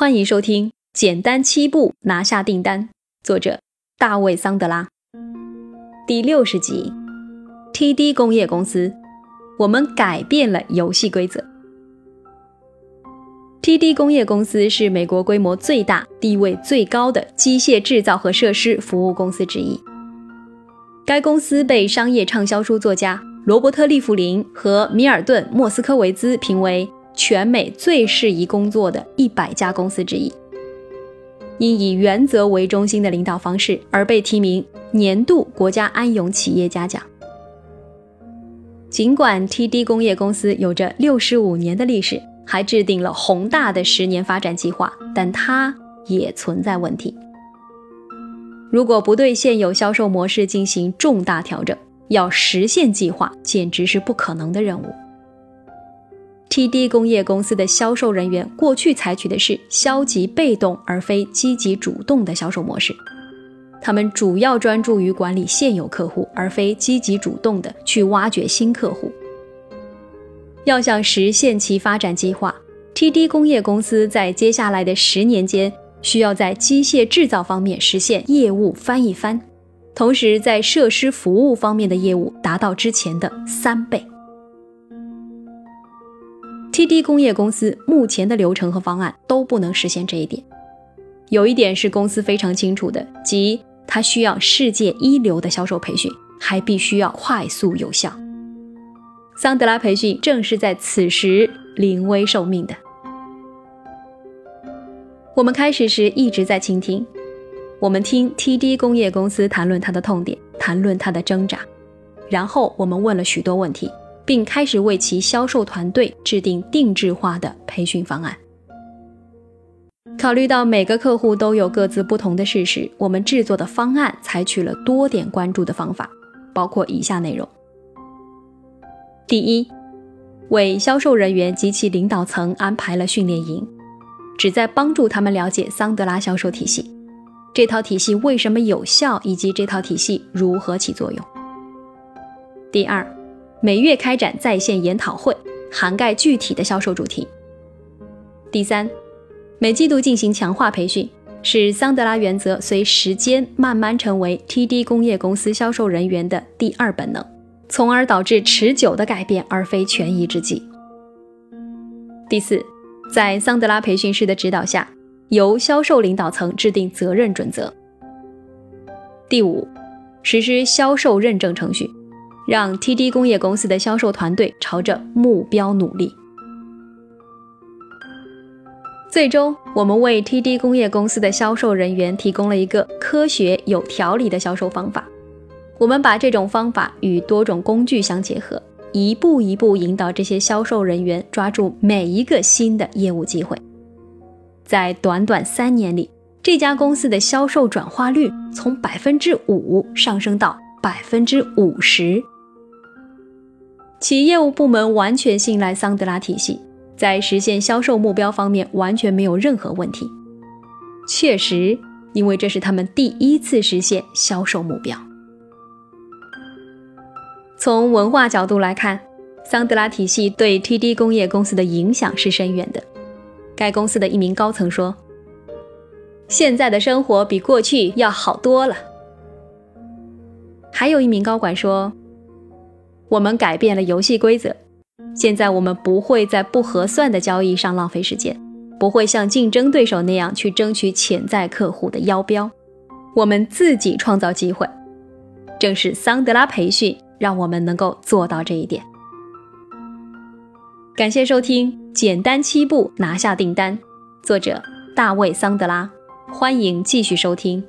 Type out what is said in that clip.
欢迎收听《简单七步拿下订单》，作者大卫·桑德拉。第六十集，TD 工业公司，我们改变了游戏规则。TD 工业公司是美国规模最大、地位最高的机械制造和设施服务公司之一。该公司被商业畅销书作家罗伯特·利弗林和米尔顿·莫斯科维兹评为。全美最适宜工作的一百家公司之一，因以原则为中心的领导方式而被提名年度国家安永企业家奖。尽管 TD 工业公司有着六十五年的历史，还制定了宏大的十年发展计划，但它也存在问题。如果不对现有销售模式进行重大调整，要实现计划简直是不可能的任务。TD 工业公司的销售人员过去采取的是消极被动而非积极主动的销售模式，他们主要专注于管理现有客户，而非积极主动的去挖掘新客户。要想实现其发展计划，TD 工业公司在接下来的十年间需要在机械制造方面实现业务翻一番，同时在设施服务方面的业务达到之前的三倍。TD 工业公司目前的流程和方案都不能实现这一点。有一点是公司非常清楚的，即它需要世界一流的销售培训，还必须要快速有效。桑德拉培训正是在此时临危受命的。我们开始时一直在倾听，我们听 TD 工业公司谈论它的痛点，谈论它的挣扎，然后我们问了许多问题。并开始为其销售团队制定定制化的培训方案。考虑到每个客户都有各自不同的事实，我们制作的方案采取了多点关注的方法，包括以下内容：第一，为销售人员及其领导层安排了训练营，旨在帮助他们了解桑德拉销售体系，这套体系为什么有效，以及这套体系如何起作用。第二。每月开展在线研讨会，涵盖具体的销售主题。第三，每季度进行强化培训，使桑德拉原则随时间慢慢成为 TD 工业公司销售人员的第二本能，从而导致持久的改变，而非权宜之计。第四，在桑德拉培训师的指导下，由销售领导层制定责任准则。第五，实施销售认证程序。让 TD 工业公司的销售团队朝着目标努力。最终，我们为 TD 工业公司的销售人员提供了一个科学、有条理的销售方法。我们把这种方法与多种工具相结合，一步一步引导这些销售人员抓住每一个新的业务机会。在短短三年里，这家公司的销售转化率从百分之五上升到百分之五十。其业务部门完全信赖桑德拉体系，在实现销售目标方面完全没有任何问题。确实，因为这是他们第一次实现销售目标。从文化角度来看，桑德拉体系对 TD 工业公司的影响是深远的。该公司的一名高层说：“现在的生活比过去要好多了。”还有一名高管说。我们改变了游戏规则，现在我们不会在不合算的交易上浪费时间，不会像竞争对手那样去争取潜在客户的腰标，我们自己创造机会。正是桑德拉培训让我们能够做到这一点。感谢收听《简单七步拿下订单》，作者大卫·桑德拉，欢迎继续收听。